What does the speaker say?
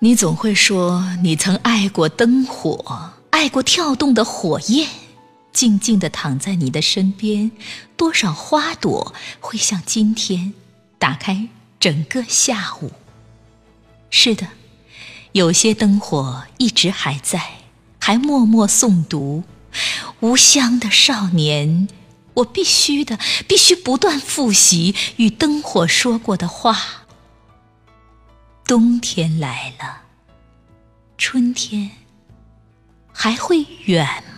你总会说你曾爱过灯火，爱过跳动的火焰，静静地躺在你的身边，多少花朵会像今天，打开整个下午。是的，有些灯火一直还在，还默默诵读。无香的少年，我必须的，必须不断复习与灯火说过的话。冬天来了，春天还会远吗？